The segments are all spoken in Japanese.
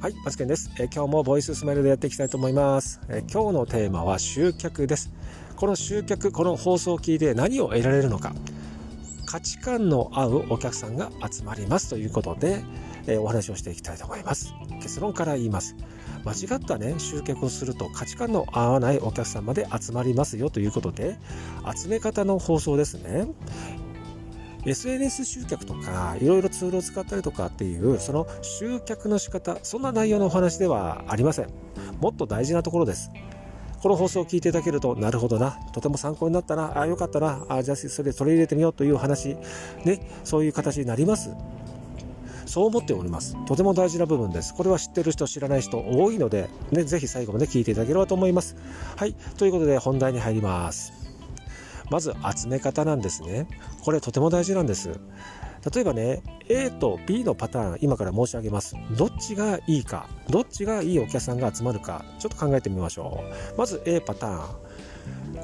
はい、マツケンです、え今日もボイススマイルでやっていきたいと思います、え今日のテーマは集客です。この集客、この放送を聞いて何を得られるのか。価値観の合うお客さんが集まりますということで、えお話をしていきたいと思います。結論から言います。間違ったね、集客をすると価値観の合わないお客さんまで集まりますよということで、集め方の放送ですね。SNS 集客とかいろいろツールを使ったりとかっていうその集客の仕方そんな内容のお話ではありませんもっと大事なところですこの放送を聞いていただけるとなるほどなとても参考になったなああよかったなあじゃあそれ取り入れてみようという話ねそういう形になりますそう思っております。とても大事な部分です。これは知ってる人、知らない人多いので、ね、ぜひ最後まで聞いていただければと思います。はい。ということで本題に入ります。まず集め方なんですね。これとても大事なんです。例えばね A と B のパターン今から申し上げます。どっちがいいかどっちがいいお客さんが集まるかちょっと考えてみましょう。まず A パターン。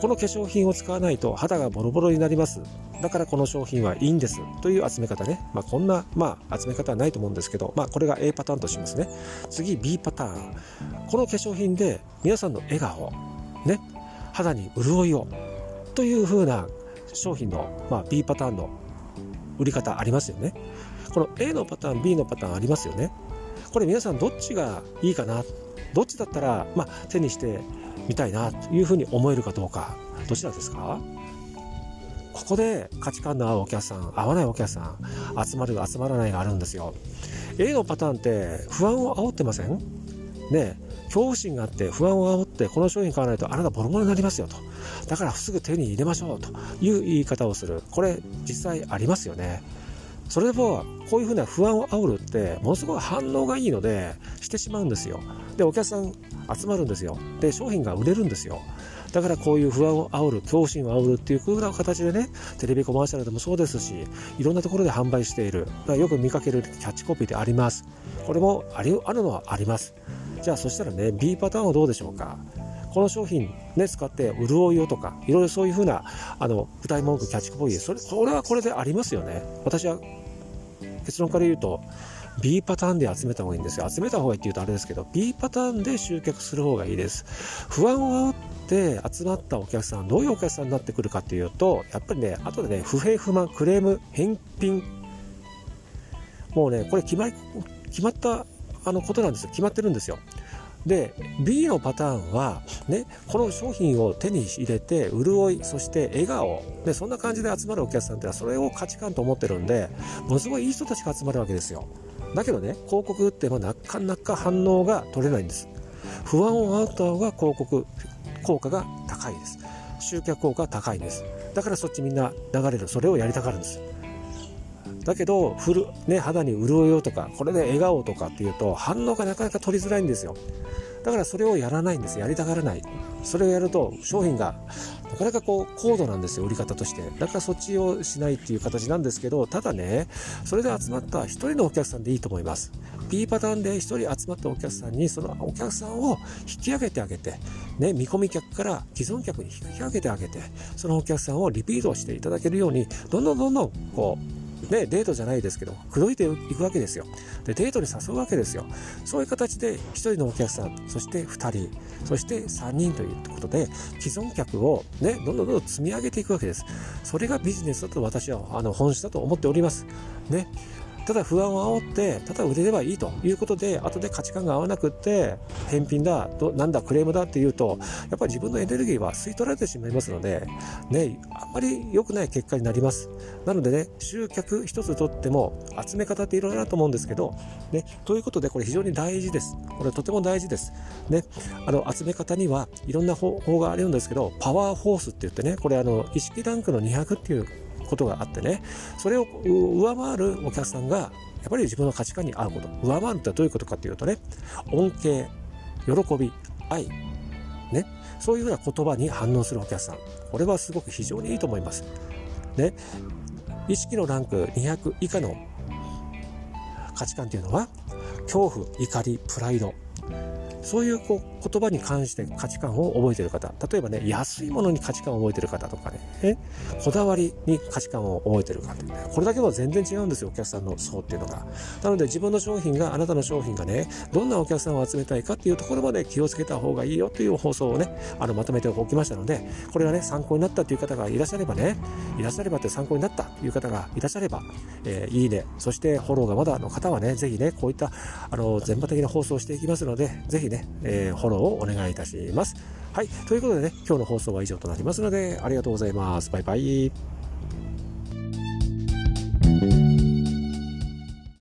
この化粧品を使わないと肌がボロボロになります。だからこの商品はいいんです。という集め方ね、まあ、こんな、まあ、集め方はないと思うんですけど、まあ、これが A パターンとしますね。次 B パターン。この化粧品で皆さんの笑顔ね。肌に潤いを。という風な商品の、まあ、B パターンの売り方ありますよね。この A のパターン、B のパターンありますよね。これ皆さんどっちがいいかな、どっちだったら、まあ、手にしてみたいなというふうに思えるかどうか、どちらですか？ここで価値観の合うお客さん、合わないお客さん、集まる、集まらないがあるんですよ。A のパターンって不安を煽ってません？ね恐怖心があって不安を煽ってこの商品買わないとあなたボロボロになりますよと。だからすぐ手に入れましょうという言い方をする。これ実際ありますよね。それでもこういうふうな不安を煽るってものすごい反応がいいのでしてしまうんですよ。でお客さん集まるんですよ。で商品が売れるんですよ。だからこういう不安を煽る恐怖心を煽るっていうふうな形でねテレビコマーシャルでもそうですしいろんなところで販売している。よく見かけるキャッチコピーであります。これもあるのはあります。じゃあそしたらね B パターンはどうでしょうか？この商品ね使って潤いをとかいろいろそういうふうなあの舞台文句キャッチコピーそれこれはこれでありますよね。私は結論から言うと B パターンで集めた方がいいんですよ。集めた方がいいって言うとあれですけど B パターンで集客する方がいいです。不安を煽って集まったお客さんどういうお客さんになってくるかっていうとやっぱりね後でね不平不満クレーム返品。もうねこれ決ま決まったあのことなんですよ。決まってるんですよ。で B のパターンは、ね、この商品を手に入れて潤いそして笑顔。でそんな感じで集まるお客さんってのはそれを価値観と思ってるんでものすごいいい人たちが集まるわけですよ。だけどね広告ってもなかなか反応が取れないんです。不安を煽った方が広告効果が高いです。集客効果が高いんです。だからそっちみんな流れる。それをやりたがるんです。だけどふる、ね、肌に潤いをとかこれで笑顔とかっていうと反応がなかなか取りづらいんですよ。だからそれをやらないんですやりたがらない。それをやると商品がなかなかこう高度なんですよ売り方として。だからそっちをしないっていう形なんですけどただねそれで集まった1人のお客さんでいいと思います。B パターンで1人集まったお客さんにそのお客さんを引き上げてあげて、ね、見込み客から既存客に引き上げてあげてそのお客さんをリピートしていただけるようにどんどんどんどんこうね、デートじゃないですけど、口説いていくわけですよ。で、デートに誘うわけですよ。そういう形で、1人のお客さん、そして2人、そして3人ということで、既存客をね、どんどんどんどん積み上げていくわけです。それがビジネスだと私は、あの、本質だと思っております。ね。ただ不安を煽ってただ売れればいいということで後で価値観が合わなくって返品だどなんだクレームだっていうとやっぱり自分のエネルギーは吸い取られてしまいますのでねあんまり良くない結果になります。なのでね集客一つとっても集め方っていろいろあると思うんですけどねということでこれ非常に大事です。これとても大事です。ねあの集め方にはいろんな方法があるんですけどパワーフォースって言ってねこれあの意識ランクの200っていうことがあってねそれを上回るお客さんがやっぱり自分の価値観に合うこと。上回るってどういうことかっていうとね恩恵喜び愛。ね。そういうような言葉に反応するお客さん。これはすごく非常にいいと思います。ね。意識のランク200以下の価値観っていうのは恐怖怒りプライド。そういうこう言葉に関して価値観を覚えてる方、例えばね、安いものに価値観を覚えてる方とかね、こだわりに価値観を覚えてる方、これだけは全然違うんですよ、お客さんの層っていうのが。なので自分の商品が、あなたの商品がね、どんなお客さんを集めたいかっていうところまで気をつけた方がいいよという放送をね、あのまとめておきましたので、これがね、参考になったという方がいらっしゃればね、いらっしゃればって参考になったという方がいらっしゃれば、えー、いいね、そしてフォローがまだの方はね、ぜひね、こういったあの全般的な放送をしていきますので、ぜひねね、えー、フォローをお願いいたします。はい、ということでね、今日の放送は以上となりますので、ありがとうございます。バイバイ。